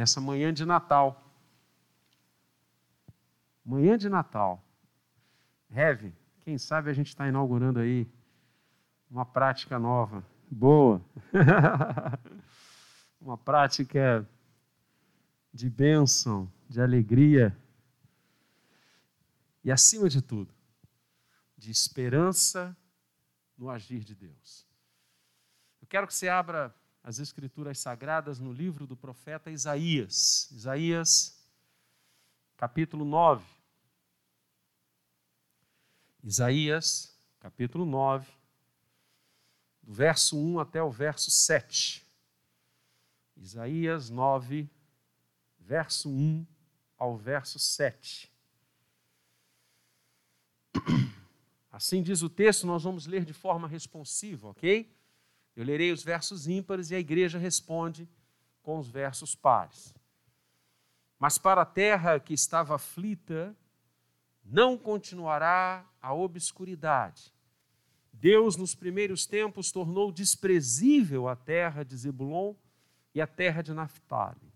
nessa manhã de Natal. Manhã de Natal. Heve, quem sabe a gente está inaugurando aí uma prática nova. Boa. uma prática de bênção, de alegria e, acima de tudo, de esperança no agir de Deus. Eu quero que você abra as Escrituras Sagradas no livro do profeta Isaías. Isaías, capítulo 9. Isaías, capítulo 9, do verso 1 até o verso 7. Isaías 9, verso 1 ao verso 7. Assim diz o texto, nós vamos ler de forma responsiva, ok? Eu lerei os versos ímpares e a igreja responde com os versos pares. Mas para a terra que estava aflita, não continuará a obscuridade. Deus, nos primeiros tempos, tornou desprezível a terra de Zebulon e a terra de Naphtali.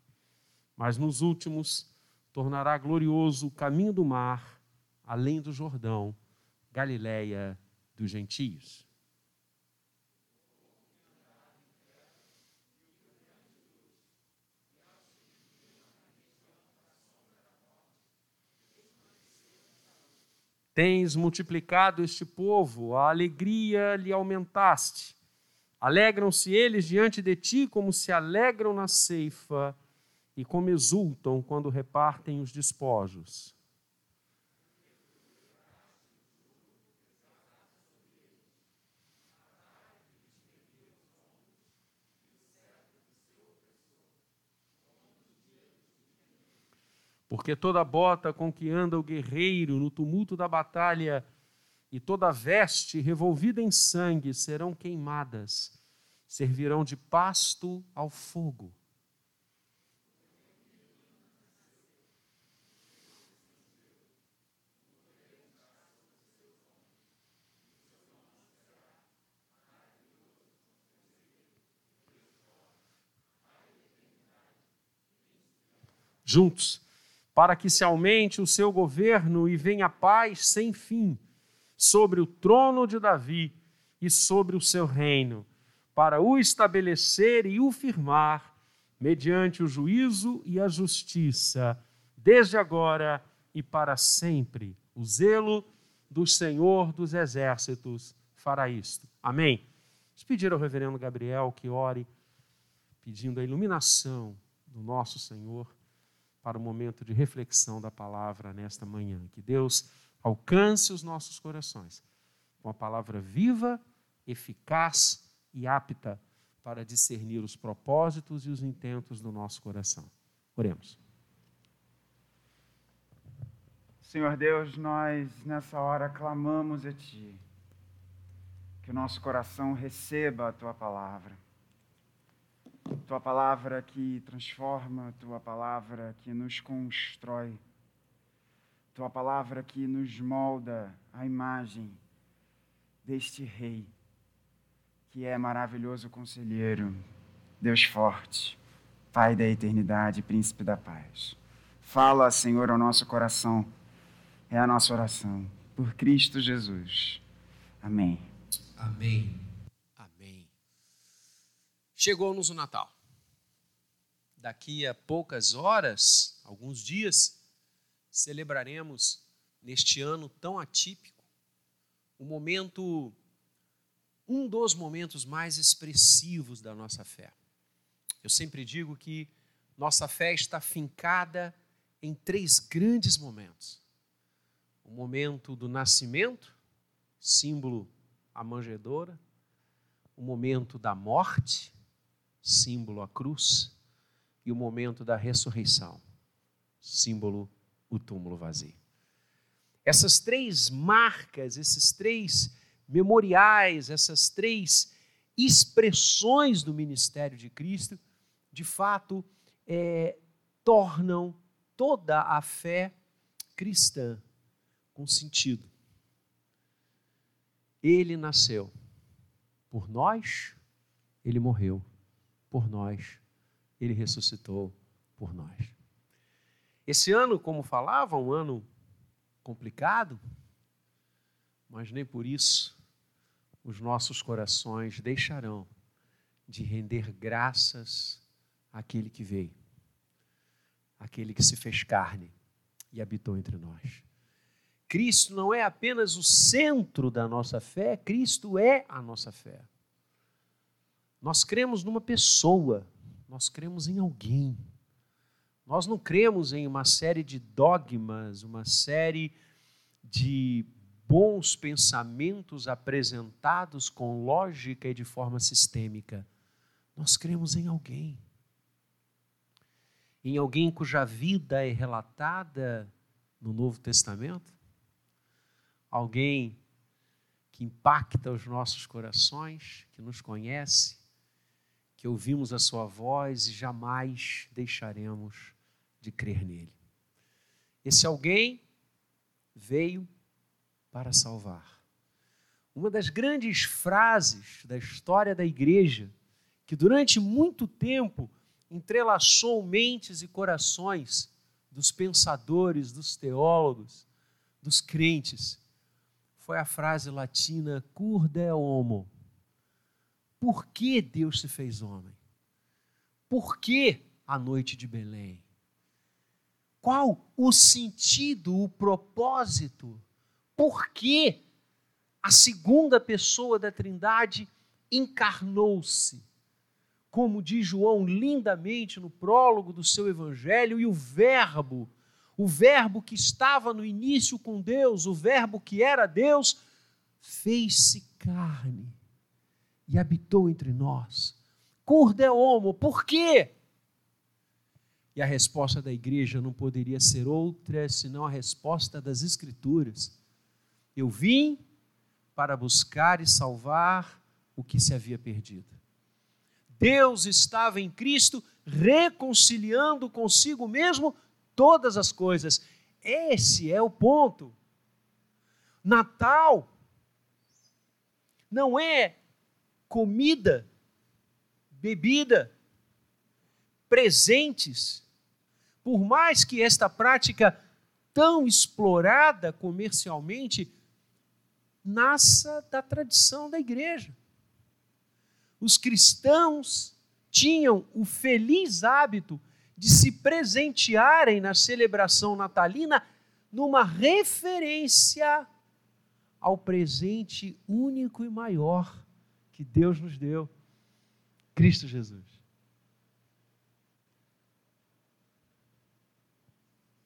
Mas nos últimos, tornará glorioso o caminho do mar, além do Jordão, Galiléia dos gentios. Tens multiplicado este povo, a alegria lhe aumentaste. Alegram-se eles diante de ti como se alegram na ceifa e como exultam quando repartem os despojos. Porque toda bota com que anda o guerreiro no tumulto da batalha e toda veste revolvida em sangue serão queimadas, servirão de pasto ao fogo. Juntos para que se aumente o seu governo e venha paz sem fim sobre o trono de Davi e sobre o seu reino, para o estabelecer e o firmar mediante o juízo e a justiça, desde agora e para sempre. O zelo do Senhor dos exércitos fará isto. Amém. Vamos pedir ao reverendo Gabriel que ore, pedindo a iluminação do nosso Senhor para o momento de reflexão da palavra nesta manhã. Que Deus alcance os nossos corações com a palavra viva, eficaz e apta para discernir os propósitos e os intentos do nosso coração. Oremos. Senhor Deus, nós nessa hora clamamos a Ti, que o nosso coração receba a Tua palavra tua palavra que transforma, tua palavra que nos constrói, tua palavra que nos molda a imagem deste Rei, que é maravilhoso conselheiro, Deus forte, Pai da eternidade, Príncipe da paz. Fala, Senhor, ao nosso coração, é a nossa oração, por Cristo Jesus. Amém. Amém. Chegou-nos o Natal. Daqui a poucas horas, alguns dias, celebraremos neste ano tão atípico o momento um dos momentos mais expressivos da nossa fé. Eu sempre digo que nossa fé está fincada em três grandes momentos. O momento do nascimento, símbolo a o momento da morte, símbolo a cruz, e o momento da ressurreição, símbolo o túmulo vazio. Essas três marcas, esses três memoriais, essas três expressões do ministério de Cristo, de fato, é, tornam toda a fé cristã com sentido. Ele nasceu por nós, ele morreu por nós, ele ressuscitou por nós. Esse ano, como falava, um ano complicado, mas nem por isso os nossos corações deixarão de render graças àquele que veio, aquele que se fez carne e habitou entre nós. Cristo não é apenas o centro da nossa fé, Cristo é a nossa fé. Nós cremos numa pessoa, nós cremos em alguém. Nós não cremos em uma série de dogmas, uma série de bons pensamentos apresentados com lógica e de forma sistêmica. Nós cremos em alguém. Em alguém cuja vida é relatada no Novo Testamento. Alguém que impacta os nossos corações, que nos conhece, que ouvimos a sua voz e jamais deixaremos de crer nele. Esse alguém veio para salvar. Uma das grandes frases da história da igreja, que durante muito tempo entrelaçou mentes e corações dos pensadores, dos teólogos, dos crentes, foi a frase latina cur de homo. Por que Deus se fez homem? Por que a noite de Belém? Qual o sentido, o propósito por que a segunda pessoa da Trindade encarnou-se. Como diz João lindamente no prólogo do seu evangelho, e o Verbo, o Verbo que estava no início com Deus, o Verbo que era Deus, fez-se carne e habitou entre nós. Cur de homo, por quê? E a resposta da igreja não poderia ser outra senão a resposta das Escrituras. Eu vim para buscar e salvar o que se havia perdido. Deus estava em Cristo reconciliando consigo mesmo todas as coisas. Esse é o ponto. Natal não é comida, bebida, presentes. Por mais que esta prática tão explorada comercialmente nasça da tradição da igreja. Os cristãos tinham o feliz hábito de se presentearem na celebração natalina numa referência ao presente único e maior que Deus nos deu, Cristo Jesus.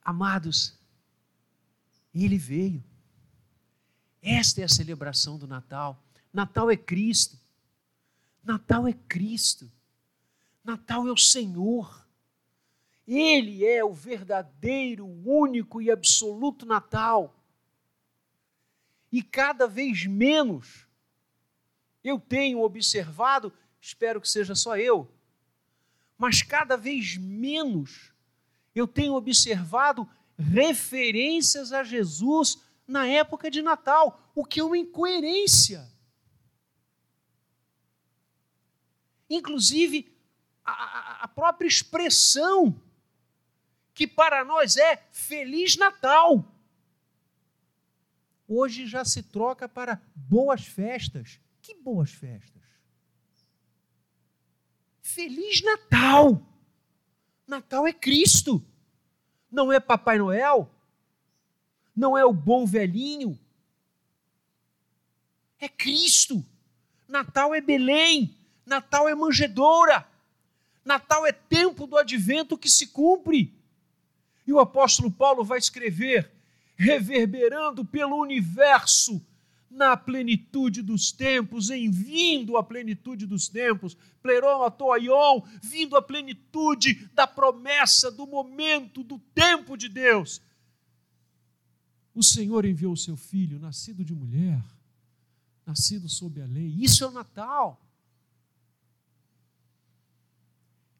Amados, Ele veio. Esta é a celebração do Natal. Natal é Cristo. Natal é Cristo. Natal é o Senhor. Ele é o verdadeiro, único e absoluto Natal. E cada vez menos eu tenho observado, espero que seja só eu, mas cada vez menos eu tenho observado referências a Jesus na época de Natal, o que é uma incoerência. Inclusive, a, a própria expressão que para nós é Feliz Natal. Hoje já se troca para boas festas. Que boas festas? Feliz Natal! Natal é Cristo, não é Papai Noel, não é o bom velhinho, é Cristo. Natal é Belém, Natal é manjedoura, Natal é tempo do advento que se cumpre. E o apóstolo Paulo vai escrever, reverberando pelo universo, na plenitude dos tempos, em vindo à plenitude dos tempos, pleroma toion, vindo à plenitude da promessa, do momento, do tempo de Deus o Senhor enviou o seu filho, nascido de mulher, nascido sob a lei. Isso é o Natal.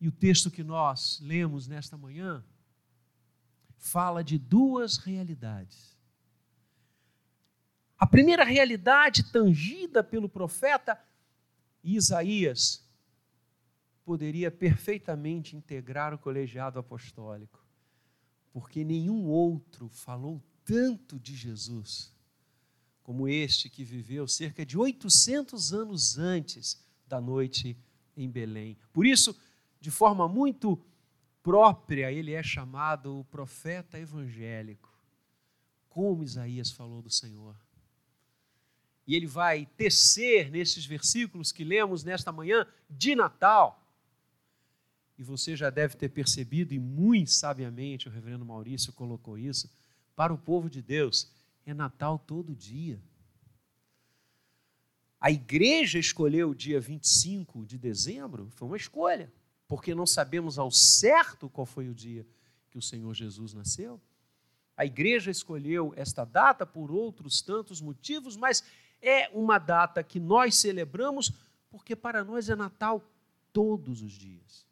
E o texto que nós lemos nesta manhã fala de duas realidades. A primeira realidade tangida pelo profeta Isaías, poderia perfeitamente integrar o colegiado apostólico, porque nenhum outro falou tanto de Jesus como este que viveu cerca de 800 anos antes da noite em Belém. Por isso, de forma muito própria, ele é chamado o profeta evangélico, como Isaías falou do Senhor. E ele vai tecer nesses versículos que lemos nesta manhã de Natal. E você já deve ter percebido, e muito sabiamente o reverendo Maurício colocou isso, para o povo de Deus, é Natal todo dia. A igreja escolheu o dia 25 de dezembro, foi uma escolha, porque não sabemos ao certo qual foi o dia que o Senhor Jesus nasceu. A igreja escolheu esta data por outros tantos motivos, mas é uma data que nós celebramos porque para nós é Natal todos os dias.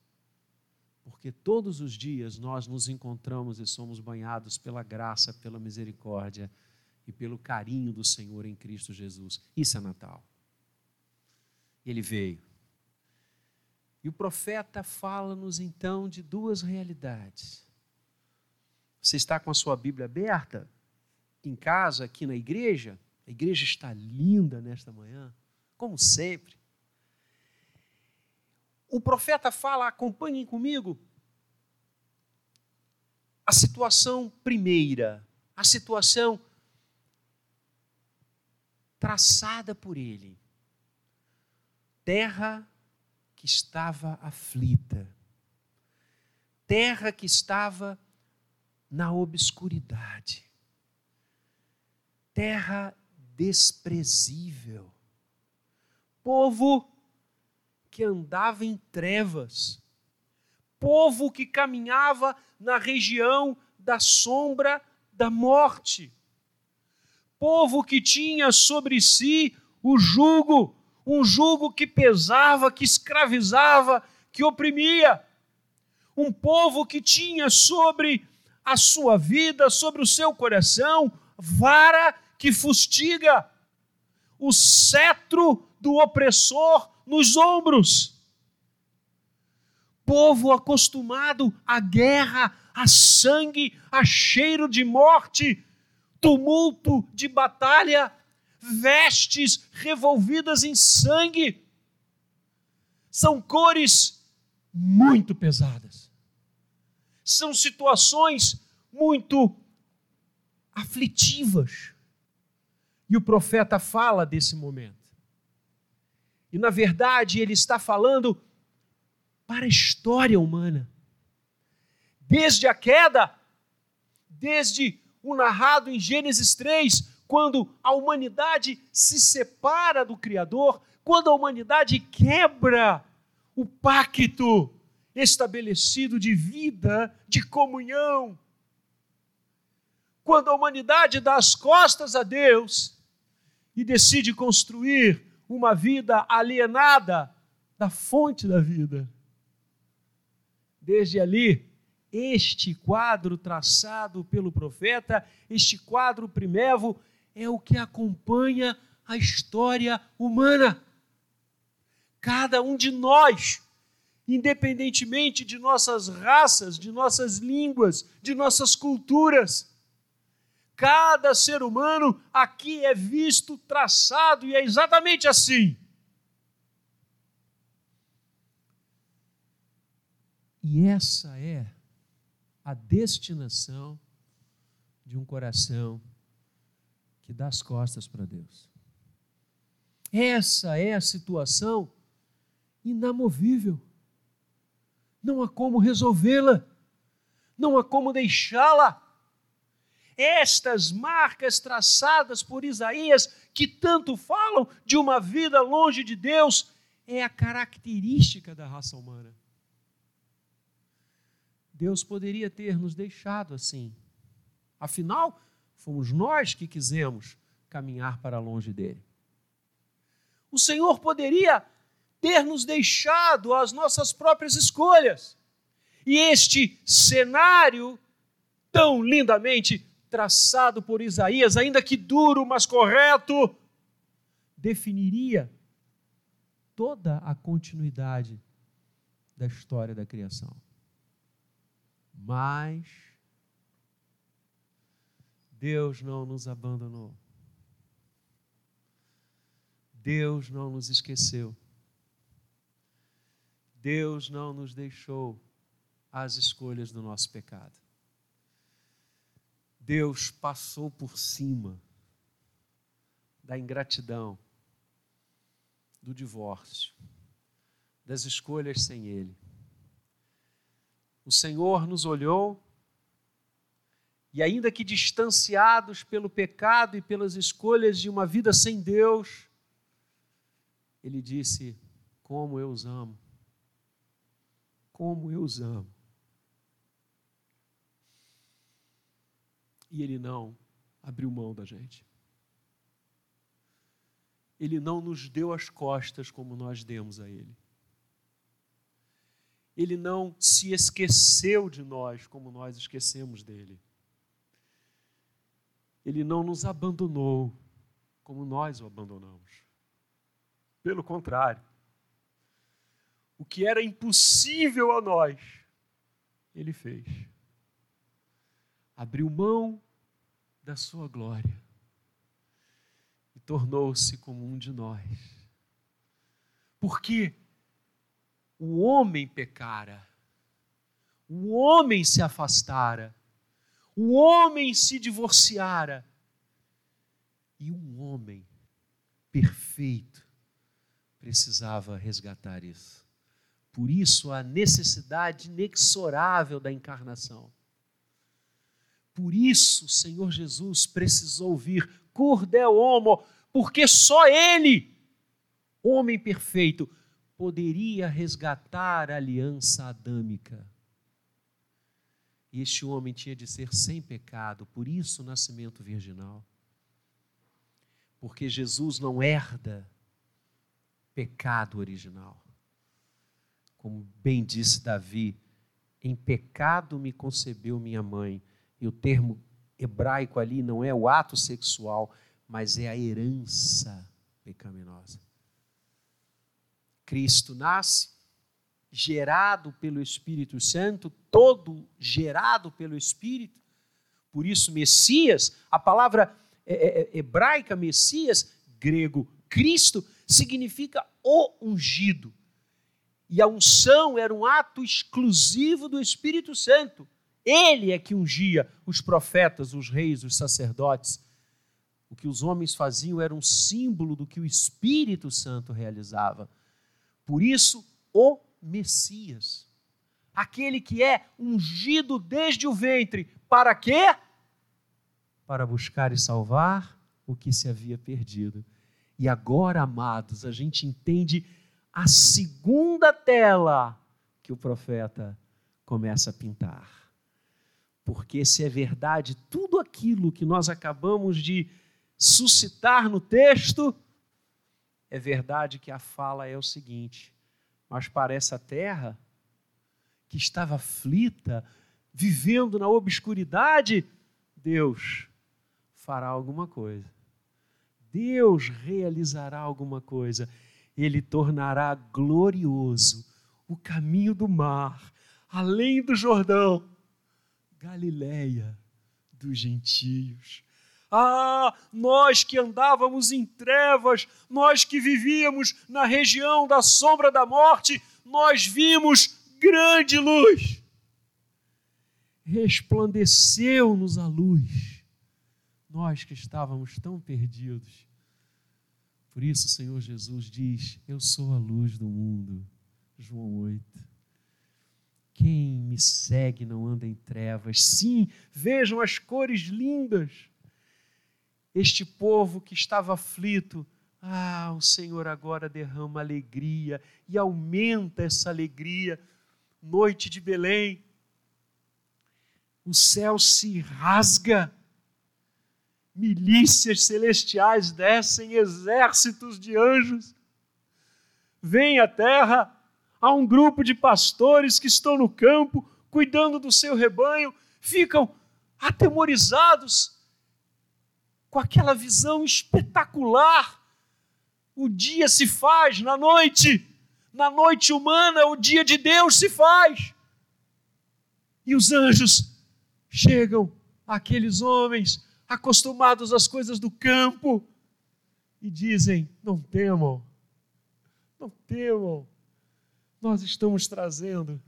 Porque todos os dias nós nos encontramos e somos banhados pela graça, pela misericórdia e pelo carinho do Senhor em Cristo Jesus. Isso é Natal ele veio. E o profeta fala-nos então de duas realidades. Você está com a sua Bíblia aberta? Em casa, aqui na igreja? A igreja está linda nesta manhã, como sempre. O profeta fala, acompanhem comigo, a situação primeira, a situação traçada por ele. Terra que estava aflita, terra que estava na obscuridade, terra desprezível, povo que andava em trevas, povo que caminhava na região da sombra da morte, povo que tinha sobre si o jugo um jugo que pesava, que escravizava, que oprimia. Um povo que tinha sobre a sua vida, sobre o seu coração, vara que fustiga, o cetro do opressor nos ombros. Povo acostumado à guerra, a sangue, a cheiro de morte, tumulto de batalha, vestes revolvidas em sangue. São cores muito pesadas. São situações muito aflitivas. E o profeta fala desse momento. E na verdade ele está falando para a história humana. Desde a queda, desde o narrado em Gênesis 3, quando a humanidade se separa do Criador, quando a humanidade quebra o pacto estabelecido de vida, de comunhão, quando a humanidade dá as costas a Deus e decide construir uma vida alienada da fonte da vida. Desde ali, este quadro traçado pelo profeta, este quadro primevo, é o que acompanha a história humana. Cada um de nós, independentemente de nossas raças, de nossas línguas, de nossas culturas, cada ser humano aqui é visto, traçado, e é exatamente assim. E essa é a destinação de um coração que dá as costas para Deus. Essa é a situação inamovível. Não há como resolvê-la, não há como deixá-la. Estas marcas traçadas por Isaías, que tanto falam de uma vida longe de Deus, é a característica da raça humana. Deus poderia ter nos deixado assim. Afinal, Fomos nós que quisemos caminhar para longe dele. O Senhor poderia ter nos deixado as nossas próprias escolhas. E este cenário, tão lindamente traçado por Isaías, ainda que duro, mas correto, definiria toda a continuidade da história da criação. Mas Deus não nos abandonou. Deus não nos esqueceu. Deus não nos deixou às escolhas do nosso pecado. Deus passou por cima da ingratidão, do divórcio, das escolhas sem Ele. O Senhor nos olhou e, ainda que distanciados pelo pecado e pelas escolhas de uma vida sem Deus, Ele disse: Como eu os amo, como eu os amo. E Ele não abriu mão da gente. Ele não nos deu as costas como nós demos a Ele. Ele não se esqueceu de nós como nós esquecemos dele. Ele não nos abandonou como nós o abandonamos. Pelo contrário, o que era impossível a nós, ele fez. Abriu mão da sua glória tornou-se como um de nós. Porque o homem pecara, o homem se afastara, o homem se divorciara, e um homem perfeito precisava resgatar isso. Por isso, a necessidade inexorável da encarnação. Por isso, o Senhor Jesus precisou vir, cur de homo, porque só Ele, homem perfeito, poderia resgatar a aliança adâmica. E este homem tinha de ser sem pecado, por isso o nascimento virginal. Porque Jesus não herda pecado original. Como bem disse Davi, em pecado me concebeu minha mãe. E o termo hebraico ali não é o ato sexual, mas é a herança pecaminosa. Cristo nasce, gerado pelo Espírito Santo, todo gerado pelo Espírito. Por isso, Messias, a palavra é, é, é, hebraica Messias, grego Cristo, significa o ungido. E a unção era um ato exclusivo do Espírito Santo. Ele é que ungia os profetas, os reis, os sacerdotes o que os homens faziam era um símbolo do que o Espírito Santo realizava. Por isso, o Messias, aquele que é ungido desde o ventre, para quê? Para buscar e salvar o que se havia perdido. E agora, amados, a gente entende a segunda tela que o profeta começa a pintar. Porque se é verdade tudo aquilo que nós acabamos de suscitar no texto, é verdade que a fala é o seguinte: mas para essa terra que estava aflita, vivendo na obscuridade, Deus fará alguma coisa. Deus realizará alguma coisa. Ele tornará glorioso o caminho do mar, além do Jordão, Galileia dos gentios. Ah, nós que andávamos em trevas, nós que vivíamos na região da sombra da morte, nós vimos grande luz. Resplandeceu-nos a luz, nós que estávamos tão perdidos. Por isso, o Senhor Jesus diz: Eu sou a luz do mundo. João 8. Quem me segue não anda em trevas. Sim, vejam as cores lindas este povo que estava aflito, ah, o Senhor agora derrama alegria e aumenta essa alegria. Noite de Belém, o céu se rasga, milícias celestiais descem, exércitos de anjos. Vem à terra, há um grupo de pastores que estão no campo, cuidando do seu rebanho, ficam atemorizados com aquela visão espetacular. O dia se faz na noite, Na noite humana, o dia de Deus se faz. E os anjos chegam àqueles homens acostumados às coisas do campo e dizem: Não temam, não temam, nós estamos trazendo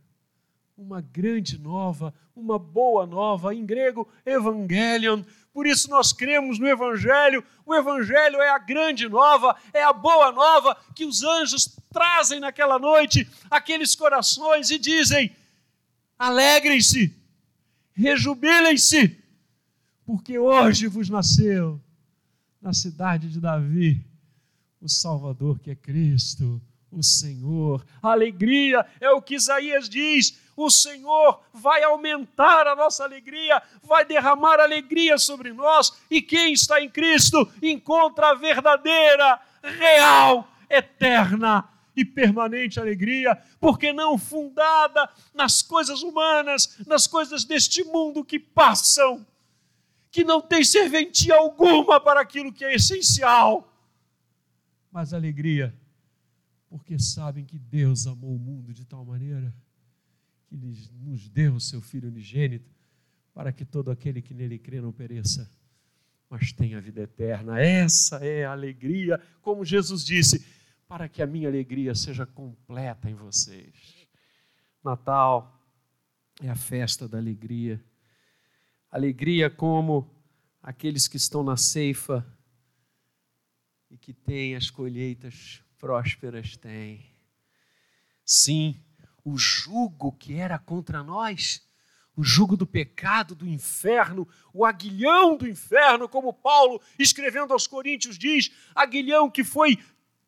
uma grande nova, uma boa nova, em grego, evangelion. Por isso nós cremos no evangelho. O evangelho é a grande nova, é a boa nova que os anjos trazem naquela noite aqueles corações e dizem: alegrem-se, rejubilem-se, porque hoje vos nasceu na cidade de Davi o Salvador que é Cristo, o Senhor. Alegria é o que Isaías diz: o Senhor vai aumentar a nossa alegria, vai derramar alegria sobre nós, e quem está em Cristo encontra a verdadeira, real, eterna e permanente alegria, porque não fundada nas coisas humanas, nas coisas deste mundo que passam, que não tem serventia alguma para aquilo que é essencial, mas alegria porque sabem que Deus amou o mundo de tal maneira que nos deu o seu Filho unigênito, para que todo aquele que nele crê não pereça, mas tenha vida eterna. Essa é a alegria, como Jesus disse, para que a minha alegria seja completa em vocês. Natal é a festa da alegria. Alegria como aqueles que estão na ceifa e que têm as colheitas prósperas têm. Sim, o jugo que era contra nós, o jugo do pecado, do inferno, o aguilhão do inferno, como Paulo, escrevendo aos Coríntios, diz: aguilhão que foi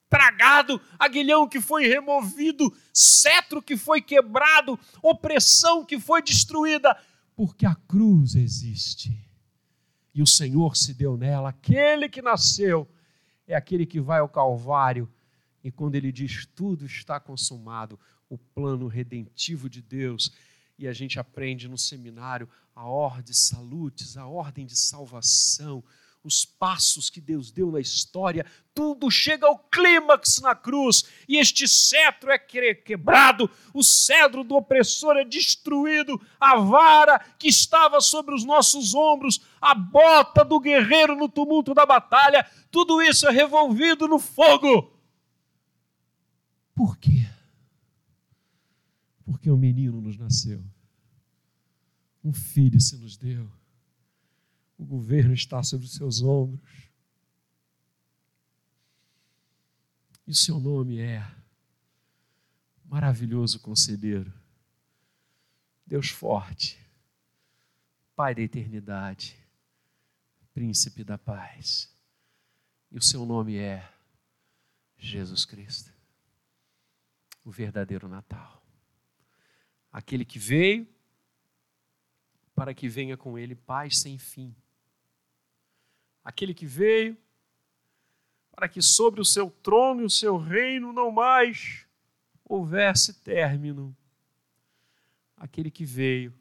tragado, aguilhão que foi removido, cetro que foi quebrado, opressão que foi destruída, porque a cruz existe. E o Senhor se deu nela, aquele que nasceu é aquele que vai ao Calvário e quando ele diz tudo está consumado, o plano redentivo de Deus, e a gente aprende no seminário a ordem salutes, a ordem de salvação, os passos que Deus deu na história, tudo chega ao clímax na cruz, e este cetro é quebrado, o cedro do opressor é destruído, a vara que estava sobre os nossos ombros, a bota do guerreiro no tumulto da batalha, tudo isso é revolvido no fogo por quê? Porque um menino nos nasceu, um filho se nos deu, o governo está sobre os seus ombros. E o seu nome é Maravilhoso Conselheiro, Deus Forte, Pai da Eternidade, Príncipe da Paz. E o seu nome é Jesus Cristo o verdadeiro Natal. Aquele que veio para que venha com ele paz sem fim. Aquele que veio para que sobre o seu trono e o seu reino não mais houvesse término. Aquele que veio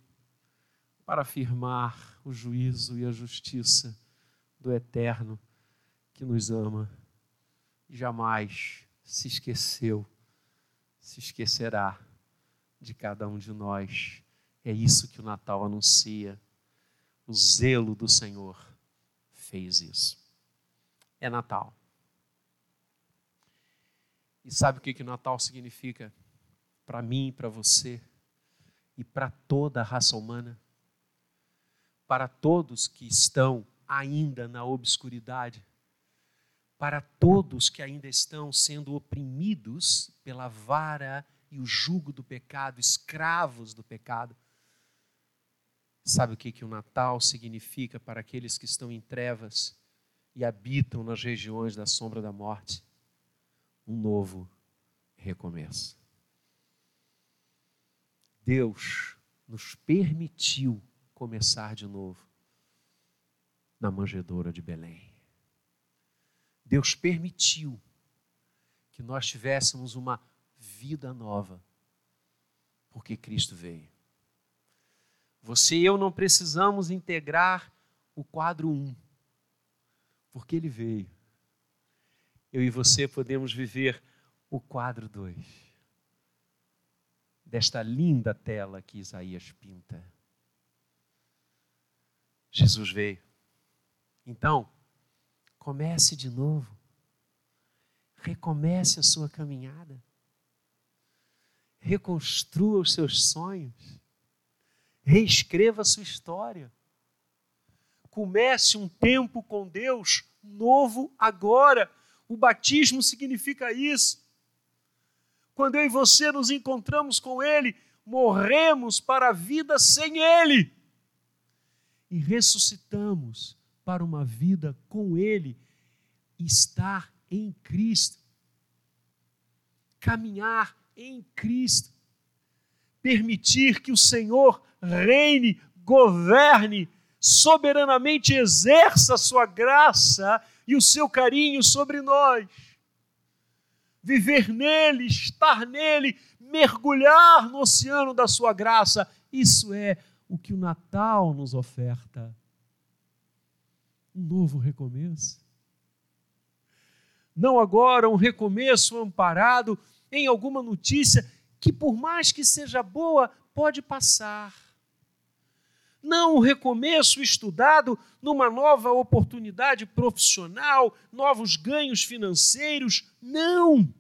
para afirmar o juízo e a justiça do eterno que nos ama e jamais se esqueceu se esquecerá de cada um de nós. É isso que o Natal anuncia. O zelo do Senhor fez isso. É Natal. E sabe o que, que o Natal significa para mim, para você e para toda a raça humana? Para todos que estão ainda na obscuridade, para todos que ainda estão sendo oprimidos pela vara e o jugo do pecado, escravos do pecado. Sabe o que, que o Natal significa para aqueles que estão em trevas e habitam nas regiões da sombra da morte? Um novo recomeço. Deus nos permitiu começar de novo na manjedoura de Belém. Deus permitiu que nós tivéssemos uma vida nova, porque Cristo veio. Você e eu não precisamos integrar o quadro 1, porque ele veio. Eu e você podemos viver o quadro 2, desta linda tela que Isaías pinta. Jesus veio. Então, comece de novo. Recomece a sua caminhada. Reconstrua os seus sonhos. Reescreva a sua história. Comece um tempo com Deus novo agora. O batismo significa isso. Quando eu e você nos encontramos com Ele, morremos para a vida sem Ele e ressuscitamos para uma vida com Ele, estar em Cristo, caminhar em Cristo, permitir que o Senhor reine, governe, soberanamente exerça a sua graça e o seu carinho sobre nós. Viver nele, estar nele, mergulhar no oceano da sua graça, isso é o que o Natal nos oferta. Um novo recomeço. Não agora um recomeço amparado em alguma notícia que, por mais que seja boa, pode passar não um recomeço estudado numa nova oportunidade profissional, novos ganhos financeiros. Não!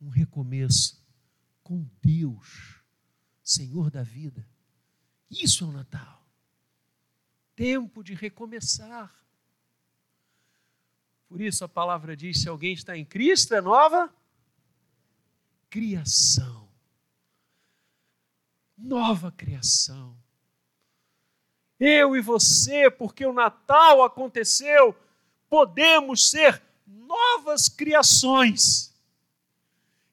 Um recomeço com Deus, Senhor da vida. Isso é o Natal. Tempo de recomeçar. Por isso a palavra diz: se alguém está em Cristo, é nova criação nova criação. Eu e você, porque o Natal aconteceu, podemos ser novas criações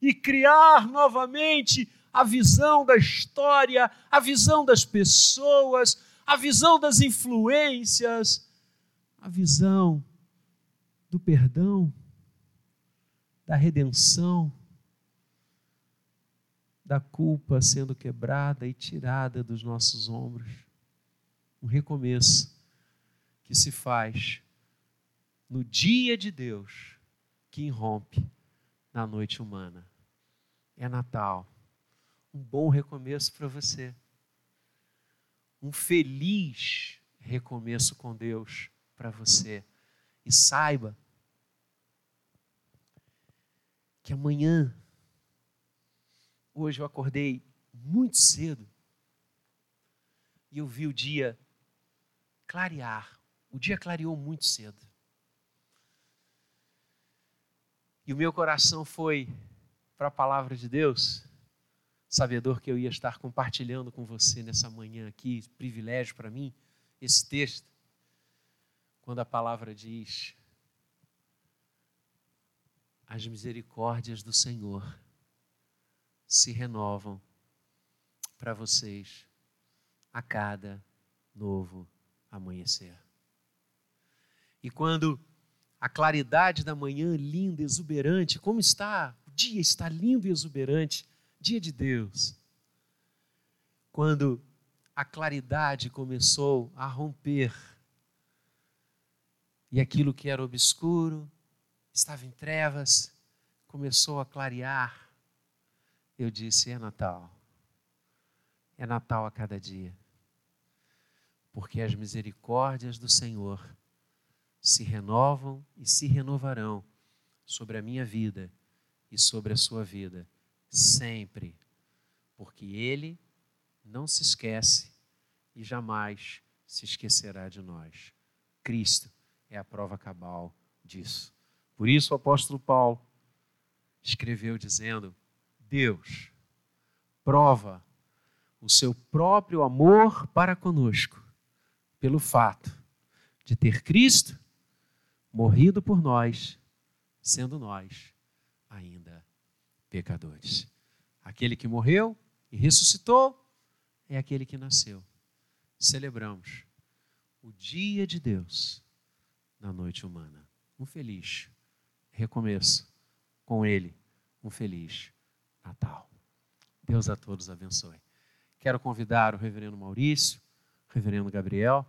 e criar novamente a visão da história, a visão das pessoas, a visão das influências, a visão do perdão, da redenção, da culpa sendo quebrada e tirada dos nossos ombros. Um recomeço que se faz no dia de Deus que irrompe na noite humana. É Natal. Um bom recomeço para você. Um feliz recomeço com Deus para você. E saiba que amanhã Hoje eu acordei muito cedo e eu vi o dia clarear. O dia clareou muito cedo. E o meu coração foi para a palavra de Deus, sabedor que eu ia estar compartilhando com você nessa manhã aqui, privilégio para mim, esse texto, quando a palavra diz: As misericórdias do Senhor se renovam para vocês a cada novo amanhecer. E quando a claridade da manhã linda, exuberante, como está? O dia está lindo e exuberante, dia de Deus. Quando a claridade começou a romper e aquilo que era obscuro, estava em trevas, começou a clarear eu disse: é Natal. É Natal a cada dia. Porque as misericórdias do Senhor se renovam e se renovarão sobre a minha vida e sobre a sua vida, sempre. Porque Ele não se esquece e jamais se esquecerá de nós. Cristo é a prova cabal disso. Por isso o apóstolo Paulo escreveu dizendo: Deus prova o seu próprio amor para conosco pelo fato de ter Cristo morrido por nós, sendo nós ainda pecadores. Aquele que morreu e ressuscitou é aquele que nasceu. Celebramos o dia de Deus na noite humana. Um feliz recomeço com Ele, um feliz Natal. Deus a todos abençoe. Quero convidar o reverendo Maurício, o reverendo Gabriel,